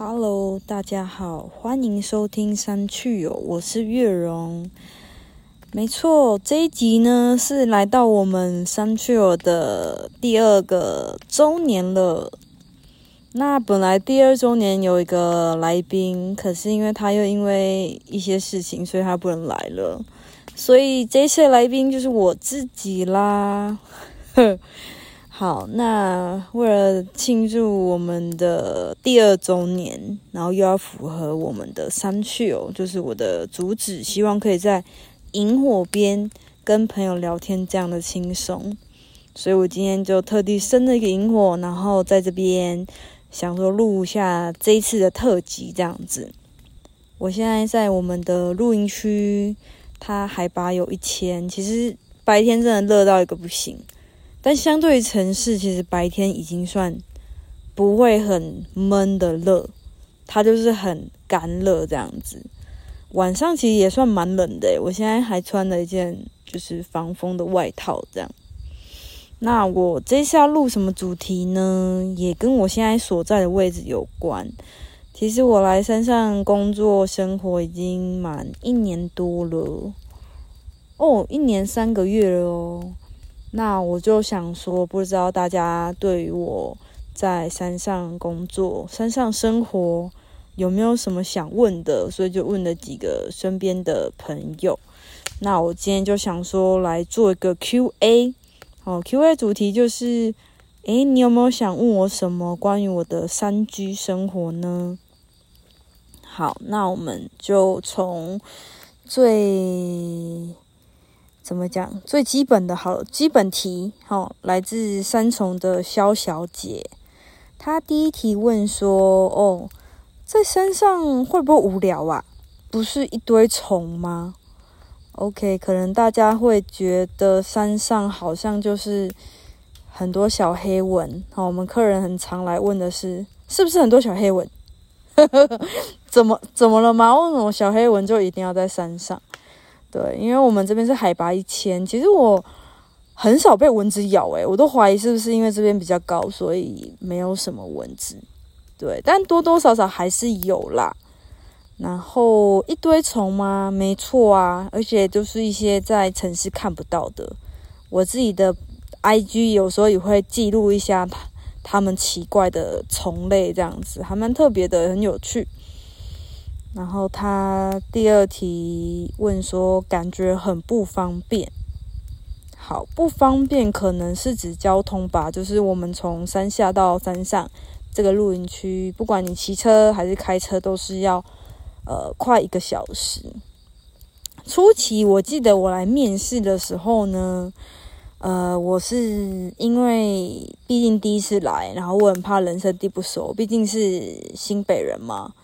Hello，大家好，欢迎收听三趣友，我是月荣。没错，这一集呢是来到我们三趣友的第二个周年了。那本来第二周年有一个来宾，可是因为他又因为一些事情，所以他不能来了。所以这一次来宾就是我自己啦。好，那为了庆祝我们的第二周年，然后又要符合我们的三趣哦，就是我的主旨，希望可以在萤火边跟朋友聊天这样的轻松，所以我今天就特地生了一个萤火，然后在这边想说录一下这一次的特辑这样子。我现在在我们的露营区，它海拔有一千，其实白天真的热到一个不行。但相对于城市，其实白天已经算不会很闷的热，它就是很干热这样子。晚上其实也算蛮冷的，我现在还穿了一件就是防风的外套这样。那我这次要录什么主题呢？也跟我现在所在的位置有关。其实我来山上工作生活已经满一年多了，哦，一年三个月了哦。那我就想说，不知道大家对于我在山上工作、山上生活有没有什么想问的，所以就问了几个身边的朋友。那我今天就想说来做一个 Q&A，哦，Q&A 主题就是，诶，你有没有想问我什么关于我的山居生活呢？好，那我们就从最。怎么讲？最基本的好基本题，好，来自三重的肖小姐。她第一题问说：“哦，在山上会不会无聊啊？不是一堆虫吗？”OK，可能大家会觉得山上好像就是很多小黑蚊。好，我们客人很常来问的是：是不是很多小黑蚊？怎么怎么了吗？为什么小黑蚊就一定要在山上？对，因为我们这边是海拔一千，其实我很少被蚊子咬，诶，我都怀疑是不是因为这边比较高，所以没有什么蚊子。对，但多多少少还是有啦。然后一堆虫吗？没错啊，而且都是一些在城市看不到的。我自己的 IG 有时候也会记录一下它它们奇怪的虫类，这样子还蛮特别的，很有趣。然后他第二题问说，感觉很不方便。好，不方便可能是指交通吧，就是我们从山下到山上这个露营区，不管你骑车还是开车，都是要呃快一个小时。初期我记得我来面试的时候呢，呃，我是因为毕竟第一次来，然后我很怕人生地不熟，毕竟是新北人嘛。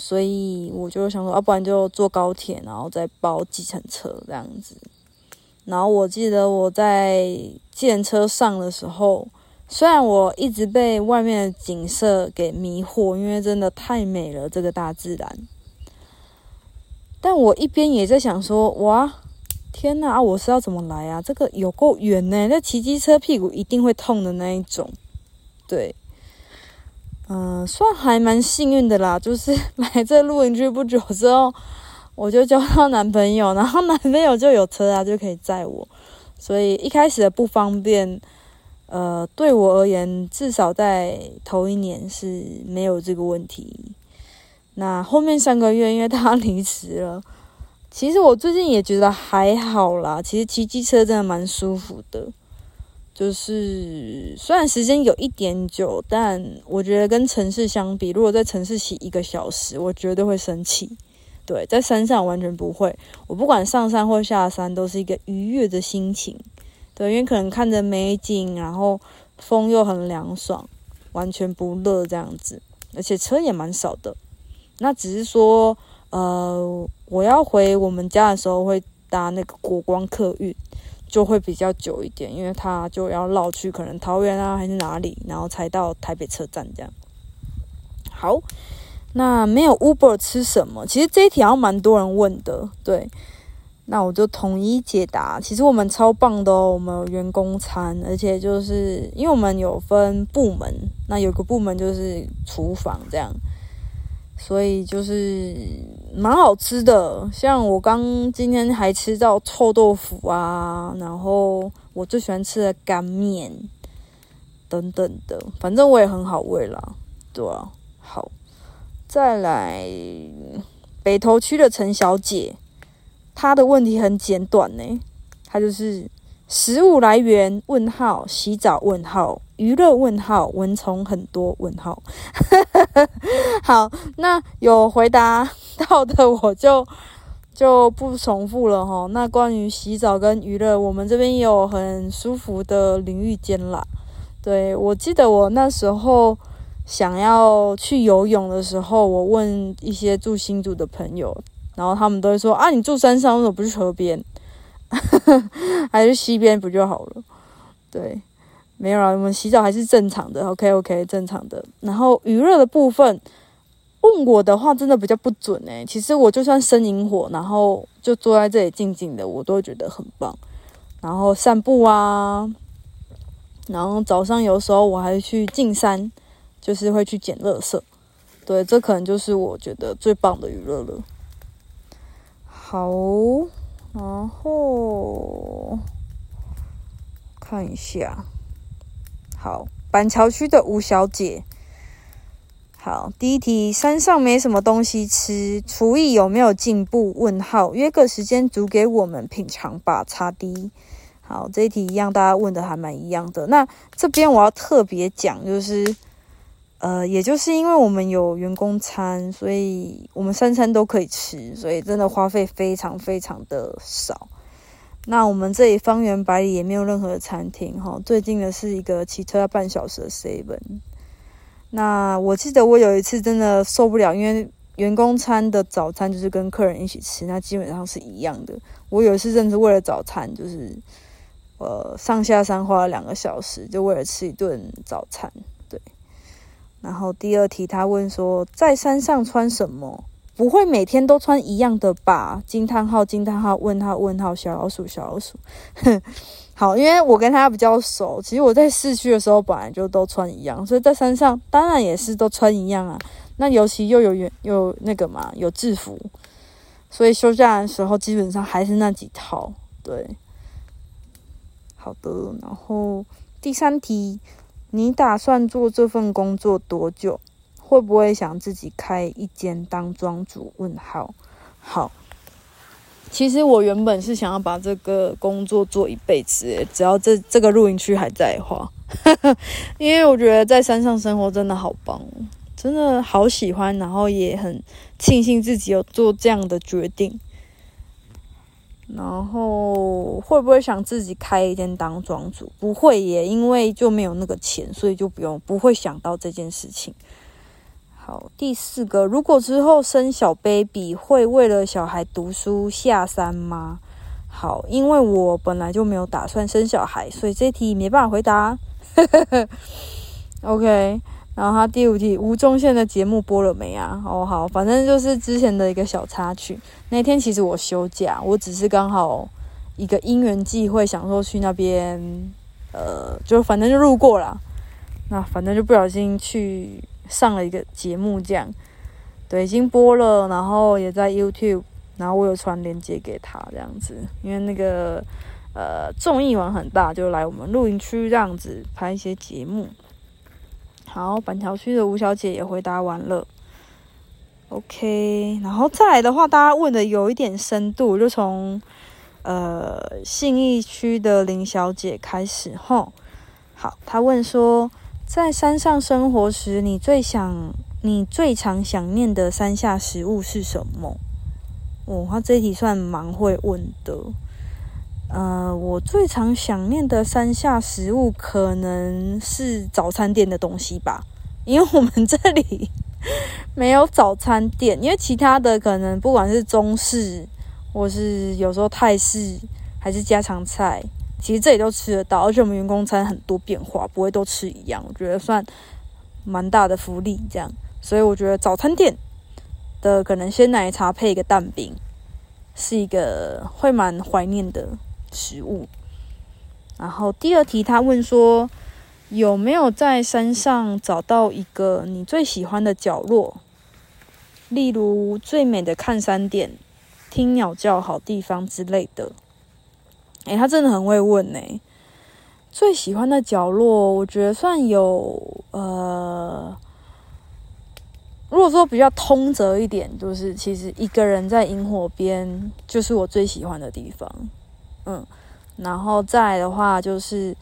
所以我就想说，要不然就坐高铁，然后再包计程车这样子。然后我记得我在计程车上的时候，虽然我一直被外面的景色给迷惑，因为真的太美了，这个大自然。但我一边也在想说，哇，天呐，我是要怎么来啊？这个有够远呢，那骑机车屁股一定会痛的那一种，对。嗯，算还蛮幸运的啦，就是来这露营区不久之后，我就交到男朋友，然后男朋友就有车啊，就可以载我。所以一开始的不方便，呃，对我而言，至少在头一年是没有这个问题。那后面三个月，因为他离职了，其实我最近也觉得还好啦。其实骑机车真的蛮舒服的。就是虽然时间有一点久，但我觉得跟城市相比，如果在城市骑一个小时，我绝对会生气。对，在山上完全不会，我不管上山或下山，都是一个愉悦的心情。对，因为可能看着美景，然后风又很凉爽，完全不热这样子，而且车也蛮少的。那只是说，呃，我要回我们家的时候会搭那个国光客运。就会比较久一点，因为他就要绕去可能桃园啊还是哪里，然后才到台北车站这样。好，那没有 Uber 吃什么？其实这一条蛮多人问的，对。那我就统一解答。其实我们超棒的哦，我们有员工餐，而且就是因为我们有分部门，那有个部门就是厨房这样。所以就是蛮好吃的。像我刚今天还吃到臭豆腐啊，然后我最喜欢吃的干面等等的，反正我也很好味啦，对啊。好，再来北投区的陈小姐，她的问题很简短呢，她就是食物来源问号洗澡问号。娱乐问号，蚊虫很多问号。好，那有回答到的我就就不重复了哈。那关于洗澡跟娱乐，我们这边有很舒服的淋浴间啦。对我记得我那时候想要去游泳的时候，我问一些住新竹的朋友，然后他们都会说啊，你住山上为什么不去河边，还是西边不就好了？对。没有啊，我们洗澡还是正常的，OK OK，正常的。然后娱乐的部分，问我的话真的比较不准诶。其实我就算生萤火，然后就坐在这里静静的，我都觉得很棒。然后散步啊，然后早上有时候我还去进山，就是会去捡垃圾。对，这可能就是我觉得最棒的娱乐了。好，然后看一下。好，板桥区的吴小姐。好，第一题，山上没什么东西吃，厨艺有没有进步？问号，约个时间煮给我们品尝吧。擦滴。好，这一题一样，大家问的还蛮一样的。那这边我要特别讲，就是，呃，也就是因为我们有员工餐，所以我们三餐都可以吃，所以真的花费非常非常的少。那我们这里方圆百里也没有任何的餐厅哈，最近的是一个骑车要半小时的 seven。那我记得我有一次真的受不了，因为员工餐的早餐就是跟客人一起吃，那基本上是一样的。我有一次甚至为了早餐，就是呃上下山花了两个小时，就为了吃一顿早餐。然后第二题他问说，在山上穿什么？不会每天都穿一样的吧？惊叹号！惊叹号！问号！问号！小老鼠！小老鼠！哼，好，因为我跟他比较熟，其实我在市区的时候本来就都穿一样，所以在山上当然也是都穿一样啊。那尤其又有有有那个嘛，有制服，所以休假的时候基本上还是那几套。对，好的。然后第三题，你打算做这份工作多久？会不会想自己开一间当庄主？问号。好，其实我原本是想要把这个工作做一辈子，只要这这个露营区还在的话，因为我觉得在山上生活真的好棒，真的好喜欢，然后也很庆幸自己有做这样的决定。然后会不会想自己开一间当庄主？不会耶，因为就没有那个钱，所以就不用不会想到这件事情。好，第四个，如果之后生小 baby，会为了小孩读书下山吗？好，因为我本来就没有打算生小孩，所以这题没办法回答。OK，然后他第五题，吴宗宪的节目播了没啊？哦，好，反正就是之前的一个小插曲。那天其实我休假，我只是刚好一个因缘际会，想说去那边，呃，就反正就路过了，那反正就不小心去。上了一个节目，这样对，已经播了，然后也在 YouTube，然后我有传链接给他，这样子，因为那个呃综艺网很大，就来我们露营区这样子拍一些节目。好，板桥区的吴小姐也回答完了，OK，然后再来的话，大家问的有一点深度，就从呃信义区的林小姐开始吼。好，她问说。在山上生活时，你最想、你最常想念的山下食物是什么？哦，她这题算蛮会问的。呃，我最常想念的山下食物可能是早餐店的东西吧，因为我们这里没有早餐店，因为其他的可能不管是中式，或是有时候泰式，还是家常菜。其实这里都吃得到，而且我们员工餐很多变化，不会都吃一样，我觉得算蛮大的福利。这样，所以我觉得早餐店的可能鲜奶茶配一个蛋饼，是一个会蛮怀念的食物。然后第二题，他问说有没有在山上找到一个你最喜欢的角落？例如最美的看山点、听鸟叫好地方之类的。诶，他真的很会问呢。最喜欢的角落，我觉得算有呃，如果说比较通则一点，就是其实一个人在萤火边，就是我最喜欢的地方。嗯，然后再来的话，就是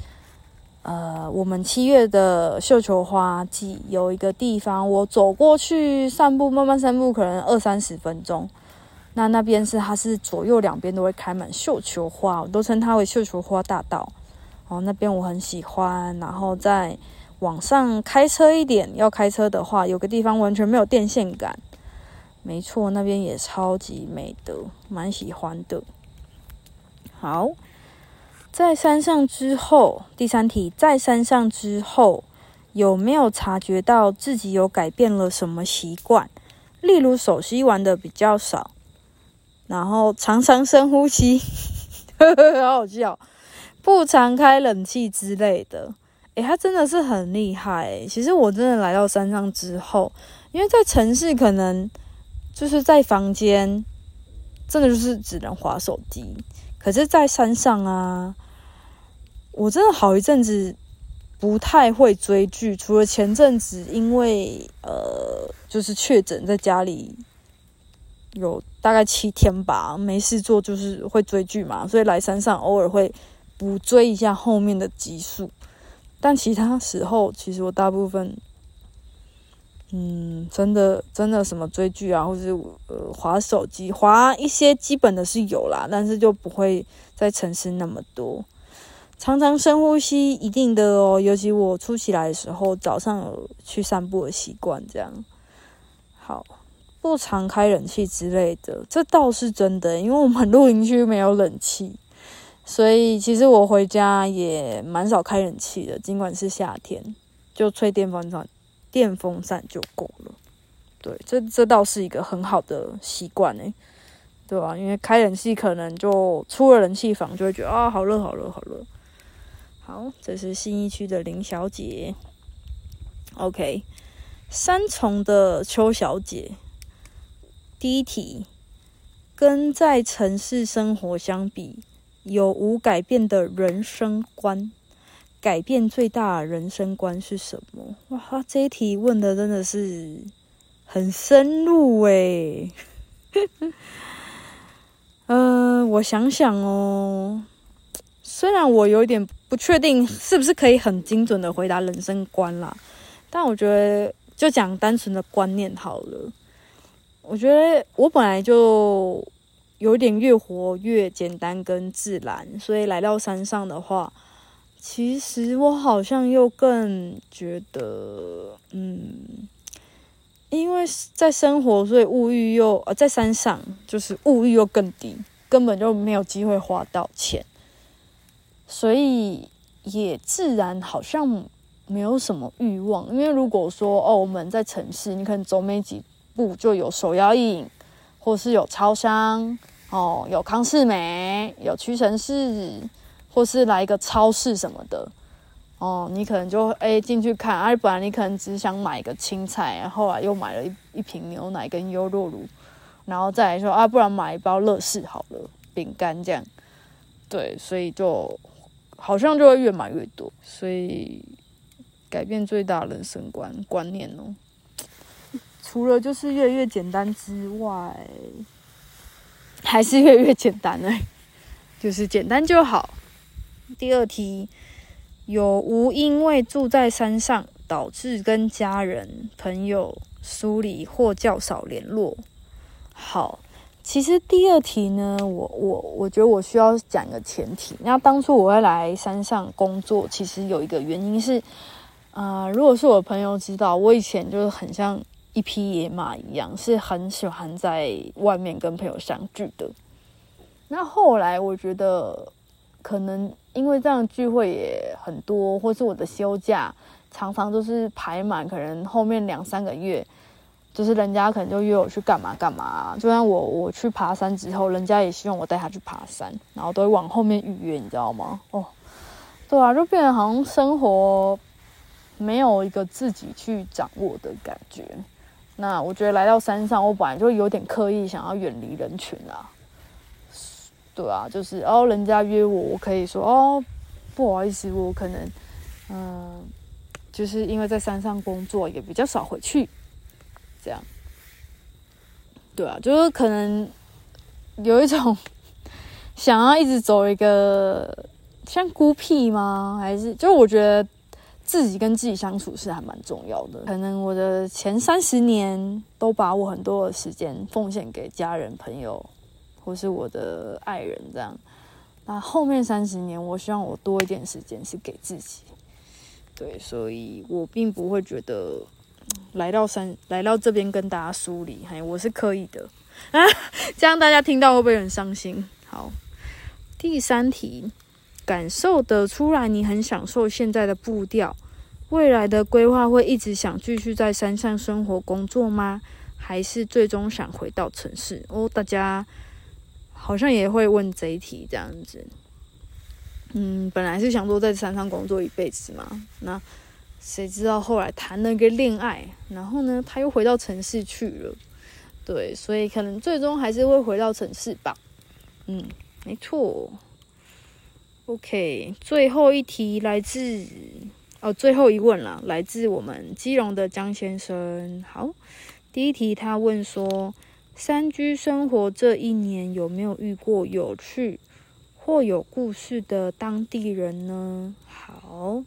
呃，我们七月的绣球花季有一个地方，我走过去散步，慢慢散步，可能二三十分钟。那那边是它是左右两边都会开满绣球花，我都称它为绣球花大道。哦，那边我很喜欢。然后再往上开车一点，要开车的话，有个地方完全没有电线杆。没错，那边也超级美的，蛮喜欢的。好，在山上之后，第三题，在山上之后，有没有察觉到自己有改变了什么习惯？例如手机玩的比较少。然后常常深呼吸，呵 呵好好笑，不常开冷气之类的。诶，他真的是很厉害。其实我真的来到山上之后，因为在城市可能就是在房间，真的就是只能划手机。可是，在山上啊，我真的好一阵子不太会追剧，除了前阵子因为呃，就是确诊在家里。有大概七天吧，没事做就是会追剧嘛，所以来山上偶尔会补追一下后面的集数。但其他时候，其实我大部分，嗯，真的真的什么追剧啊，或是呃划手机，划一些基本的是有啦，但是就不会在城市那么多。常常深呼吸，一定的哦，尤其我初起来的时候，早上有去散步的习惯，这样好。不常开冷气之类的，这倒是真的，因为我们露营区没有冷气，所以其实我回家也蛮少开冷气的。尽管是夏天，就吹电风扇，电风扇就够了。对，这这倒是一个很好的习惯诶，对吧？因为开冷气可能就出了冷气房就会觉得啊，好热，好热，好热。好，这是新一区的林小姐。OK，三重的邱小姐。第一题，跟在城市生活相比，有无改变的人生观？改变最大的人生观是什么？哇，这一题问的真的是很深入诶。嗯，我想想哦，虽然我有点不确定是不是可以很精准的回答人生观啦，但我觉得就讲单纯的观念好了。我觉得我本来就有点越活越简单跟自然，所以来到山上的话，其实我好像又更觉得，嗯，因为在生活，所以物欲又呃在山上就是物欲又更低，根本就没有机会花到钱，所以也自然好像没有什么欲望。因为如果说哦我们在城市，你可能走没几。步就有手摇饮，或是有超商哦，有康士美，有屈臣氏，或是来一个超市什么的哦，你可能就诶进去看，而本来你可能只想买一个青菜，然后来又买了一一瓶牛奶跟优酪乳，然后再来说啊，不然买一包乐事好了，饼干这样，对，所以就好像就会越买越多，所以改变最大人生观观念哦。除了就是越来越简单之外，还是越来越简单哎，就是简单就好。第二题，有无因为住在山上导致跟家人朋友疏离或较少联络？好，其实第二题呢，我我我觉得我需要讲一个前提。那当初我会来山上工作，其实有一个原因是，啊，如果是我朋友知道，我以前就是很像。一匹野马一样，是很喜欢在外面跟朋友相聚的。那后来我觉得，可能因为这样聚会也很多，或是我的休假常常都是排满，可能后面两三个月，就是人家可能就约我去干嘛干嘛。就像我我去爬山之后，人家也希望我带他去爬山，然后都会往后面预约，你知道吗？哦，对啊，就变得好像生活没有一个自己去掌握的感觉。那我觉得来到山上，我本来就有点刻意想要远离人群啊。对啊，就是哦，人家约我，我可以说哦，不好意思，我可能嗯，就是因为在山上工作，也比较少回去。这样，对啊，就是可能有一种想要一直走一个像孤僻吗？还是就我觉得。自己跟自己相处是还蛮重要的。可能我的前三十年都把我很多的时间奉献给家人、朋友，或是我的爱人这样。那后面三十年，我希望我多一点时间是给自己。对，所以我并不会觉得来到山来到这边跟大家梳理，嘿，我是可以的啊。这样大家听到会不会很伤心？好，第三题。感受得出来，你很享受现在的步调。未来的规划会一直想继续在山上生活工作吗？还是最终想回到城市？哦，大家好像也会问这一题这样子。嗯，本来是想说在山上工作一辈子嘛，那谁知道后来谈了个恋爱，然后呢，他又回到城市去了。对，所以可能最终还是会回到城市吧。嗯，没错。OK，最后一题来自哦，最后一问了，来自我们基隆的江先生。好，第一题他问说，山居生活这一年有没有遇过有趣或有故事的当地人呢？好，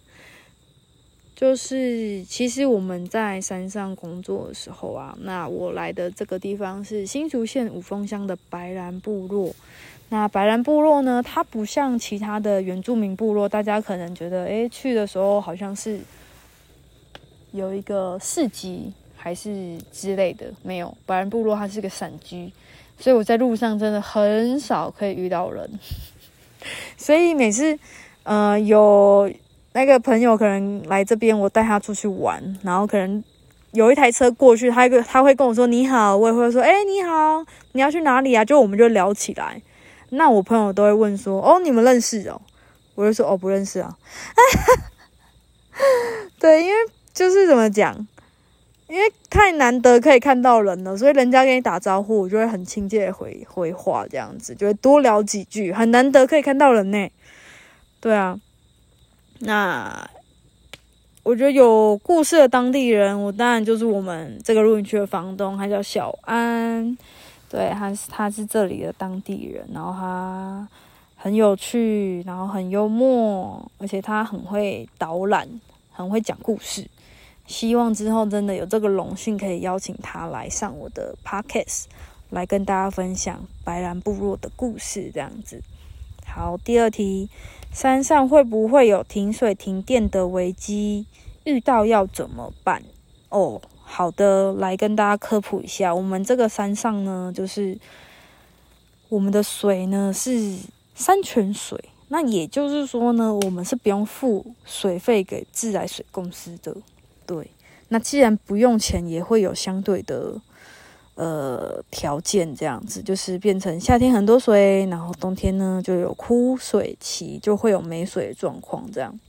就是其实我们在山上工作的时候啊，那我来的这个地方是新竹县五峰乡的白兰部落。那白兰部落呢？它不像其他的原住民部落，大家可能觉得，诶，去的时候好像是有一个市集还是之类的，没有。白兰部落它是个散居，所以我在路上真的很少可以遇到人。所以每次，呃，有那个朋友可能来这边，我带他出去玩，然后可能有一台车过去，他一个他会跟我说你好，我也会说，诶，你好，你要去哪里啊？就我们就聊起来。那我朋友都会问说：“哦，你们认识哦？”我就说：“哦，不认识啊。”对，因为就是怎么讲，因为太难得可以看到人了，所以人家跟你打招呼，我就会很亲切回回话，这样子就会多聊几句。很难得可以看到人呢。对啊，那我觉得有故事的当地人，我当然就是我们这个露营区的房东，他叫小安。对，他是他是这里的当地人，然后他很有趣，然后很幽默，而且他很会导览，很会讲故事。希望之后真的有这个荣幸，可以邀请他来上我的 podcast，来跟大家分享白兰部落的故事。这样子，好，第二题，山上会不会有停水停电的危机？遇到要怎么办？哦。好的，来跟大家科普一下，我们这个山上呢，就是我们的水呢是山泉水，那也就是说呢，我们是不用付水费给自来水公司的。对，那既然不用钱，也会有相对的呃条件，这样子就是变成夏天很多水，然后冬天呢就有枯水期，就会有没水的状况。这样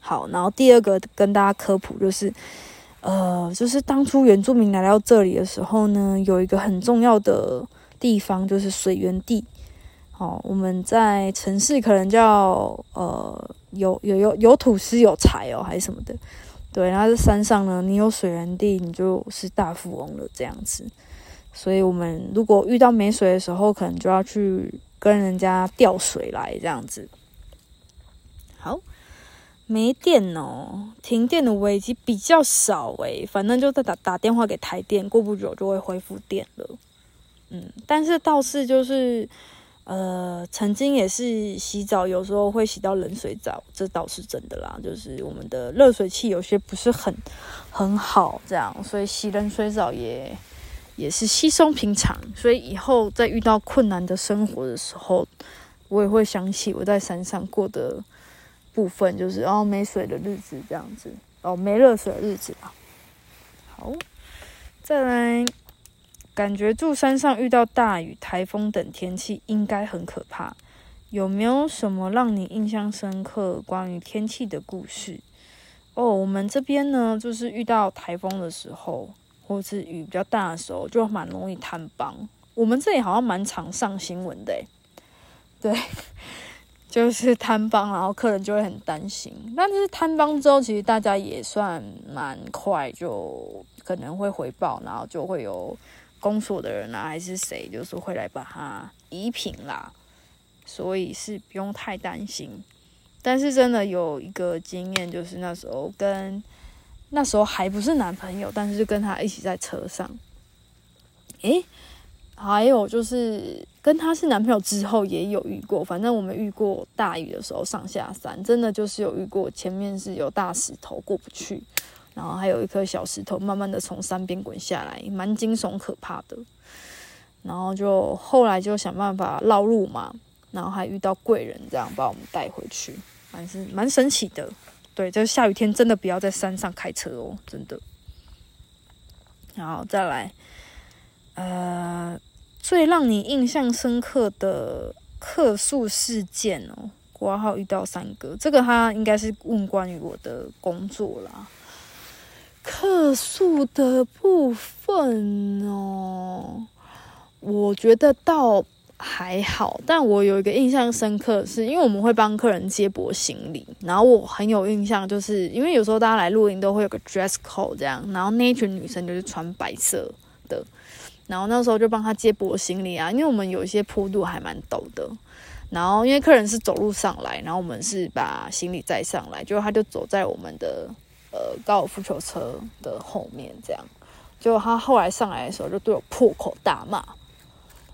好，然后第二个跟大家科普就是。呃，就是当初原住民来到这里的时候呢，有一个很重要的地方就是水源地。哦，我们在城市可能叫呃有有有有土司有财哦，还是什么的。对，然后在山上呢，你有水源地，你就是大富翁了这样子。所以，我们如果遇到没水的时候，可能就要去跟人家调水来这样子。好。没电哦，停电的危机比较少诶，反正就在打打电话给台电，过不久就会恢复电了。嗯，但是倒是就是，呃，曾经也是洗澡，有时候会洗到冷水澡，这倒是真的啦。就是我们的热水器有些不是很很好，这样，所以洗冷水澡也也是稀松平常。所以以后在遇到困难的生活的时候，我也会想起我在山上过的。部分就是哦，没水的日子这样子哦，没热水的日子吧。好，再来，感觉住山上遇到大雨、台风等天气应该很可怕。有没有什么让你印象深刻关于天气的故事？哦，我们这边呢，就是遇到台风的时候或是雨比较大的时候，就蛮容易坍崩。我们这里好像蛮常上新闻的，对，就是坍崩，然后客人就会很担心。但是坍崩之后，其实大家也算蛮快，就可能会回报，然后就会有公所的人啊，还是谁，就是会来把它移平啦。所以是不用太担心。但是真的有一个经验，就是那时候跟那时候还不是男朋友，但是就跟他一起在车上，诶。还有就是跟他是男朋友之后也有遇过，反正我们遇过大雨的时候上下山，真的就是有遇过前面是有大石头过不去，然后还有一颗小石头慢慢的从山边滚下来，蛮惊悚可怕的。然后就后来就想办法绕路嘛，然后还遇到贵人这样把我们带回去，还是蛮神奇的。对，这下雨天真的不要在山上开车哦，真的。然后再来。呃，最让你印象深刻的客诉事件哦，挂号遇到三个，这个他应该是问关于我的工作啦。客诉的部分哦，我觉得倒还好，但我有一个印象深刻，是因为我们会帮客人接驳行李，然后我很有印象，就是因为有时候大家来露营都会有个 dress code 这样，然后那一群女生就是穿白色的。然后那时候就帮他接驳行李啊，因为我们有一些坡度还蛮陡的。然后因为客人是走路上来，然后我们是把行李载上来，就他就走在我们的呃高尔夫球车的后面，这样。就他后来上来的时候，就对我破口大骂，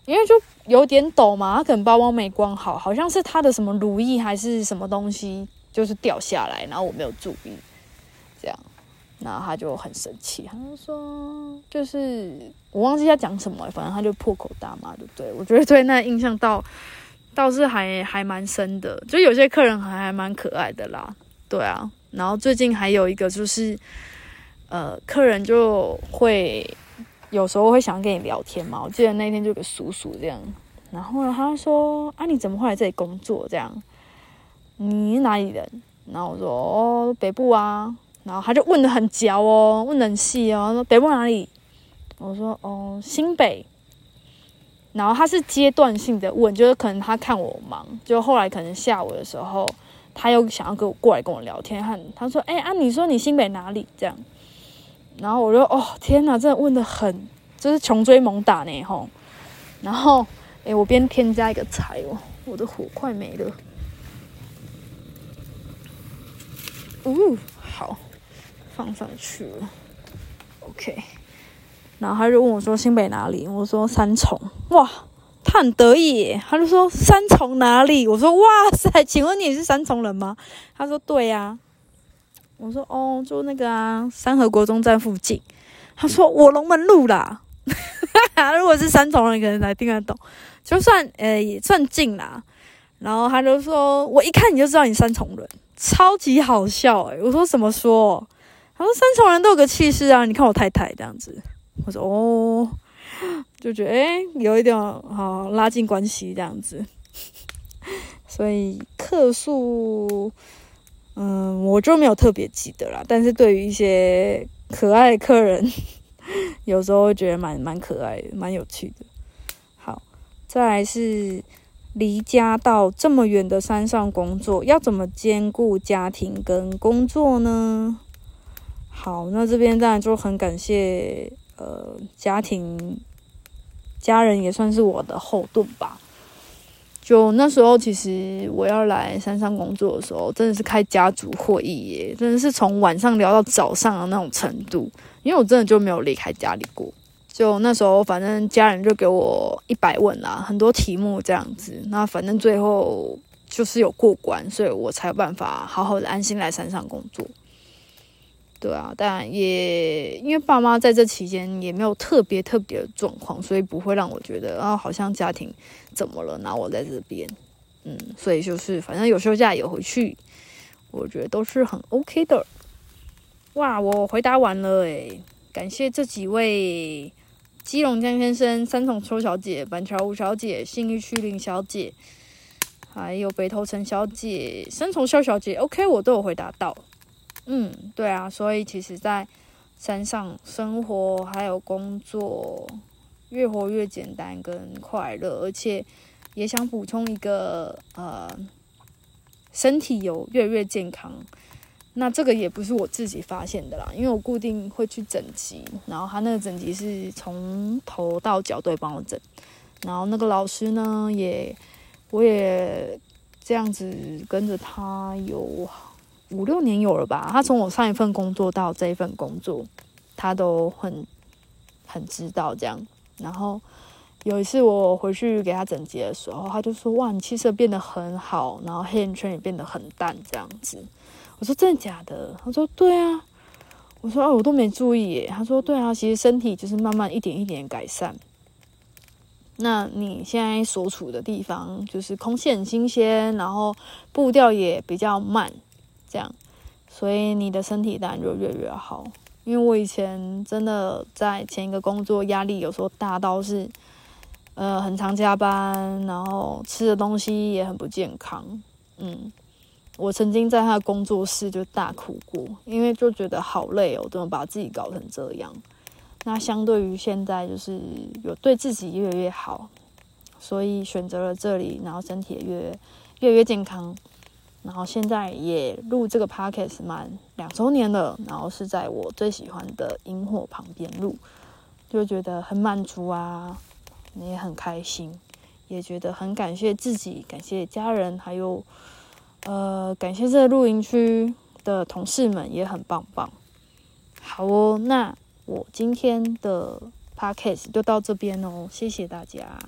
因为就有点陡嘛，他可能包包没关好，好像是他的什么如意还是什么东西，就是掉下来，然后我没有注意，这样。然后他就很生气，他就说：“就是我忘记他讲什么，反正他就破口大骂，对不对？我觉得对那印象倒倒是还还蛮深的，就有些客人还还蛮可爱的啦，对啊。然后最近还有一个就是，呃，客人就会有时候会想跟你聊天嘛。我记得那天就有个叔叔这样，然后呢，他说：啊，你怎么会来这里工作？这样，你是哪里人？然后我说：哦，北部啊。”然后他就问的很焦哦，问的很细哦，说北部哪里？我说哦，新北。然后他是阶段性的问，就是可能他看我忙，就后来可能下午的时候，他又想要跟我过来跟我聊天，他他说哎啊，你说你新北哪里？这样，然后我就哦天哪，真的问的很，就是穷追猛打呢吼。然后哎，我边添加一个柴哦，我的火快没了。呜，好。放上去了，OK。然后他就问我说：“新北哪里？”我说：“三重。”哇，他很得意，他就说：“三重哪里？”我说：“哇塞，请问你是三重人吗？”他说：“对呀。”我说：“哦，就那个啊，三河国中站附近。”他说：“我龙门路啦。”如果是三重人，可能才听得懂，就算呃也算近啦。然后他就说：“我一看你就知道你三重人，超级好笑诶。我说：“怎么说？”他说：“三重人都有个气势啊，你看我太太这样子。”我说：“哦，就觉得诶有一点好拉近关系这样子。”所以客数，嗯，我就没有特别记得啦。但是对于一些可爱的客人，有时候会觉得蛮蛮可爱的，蛮有趣的。好，再来是离家到这么远的山上工作，要怎么兼顾家庭跟工作呢？好，那这边当然就很感谢，呃，家庭家人也算是我的后盾吧。就那时候，其实我要来山上工作的时候，真的是开家族会议耶，真的是从晚上聊到早上的那种程度。因为我真的就没有离开家里过。就那时候，反正家人就给我一百问啊，很多题目这样子。那反正最后就是有过关，所以我才有办法好好的安心来山上工作。对啊，但也因为爸妈在这期间也没有特别特别的状况，所以不会让我觉得啊，好像家庭怎么了，拿我在这边，嗯，所以就是反正有休假有回去，我觉得都是很 OK 的。哇，我回答完了诶，感谢这几位：基隆江先生、三重邱小姐、板桥吴小姐、信义区林小姐，还有北投陈小姐、三重肖小姐，OK，我都有回答到。嗯，对啊，所以其实，在山上生活还有工作越活越简单跟快乐，而且也想补充一个呃，身体有越来越健康。那这个也不是我自己发现的啦，因为我固定会去整脊，然后他那个整脊是从头到脚都帮我整，然后那个老师呢也我也这样子跟着他有。五六年有了吧？他从我上一份工作到这一份工作，他都很很知道这样。然后有一次我回去给他整洁的时候，他就说：“哇，你气色变得很好，然后黑眼圈也变得很淡，这样子。”我说：“真的假的？”他说：“对啊。”我说：“哦，我都没注意。”他说：“对啊，其实身体就是慢慢一点一点改善。那你现在所处的地方就是空气很新鲜，然后步调也比较慢。”这样，所以你的身体当然就越越好。因为我以前真的在前一个工作压力有时候大到是，呃，很常加班，然后吃的东西也很不健康。嗯，我曾经在他的工作室就大哭过，因为就觉得好累哦，怎么把自己搞成这样？那相对于现在，就是有对自己越来越好，所以选择了这里，然后身体也越越越健康。然后现在也录这个 podcast 满两周年了，然后是在我最喜欢的萤火旁边录，就觉得很满足啊，也很开心，也觉得很感谢自己，感谢家人，还有呃感谢这个露营区的同事们也很棒棒。好哦，那我今天的 podcast 就到这边哦，谢谢大家。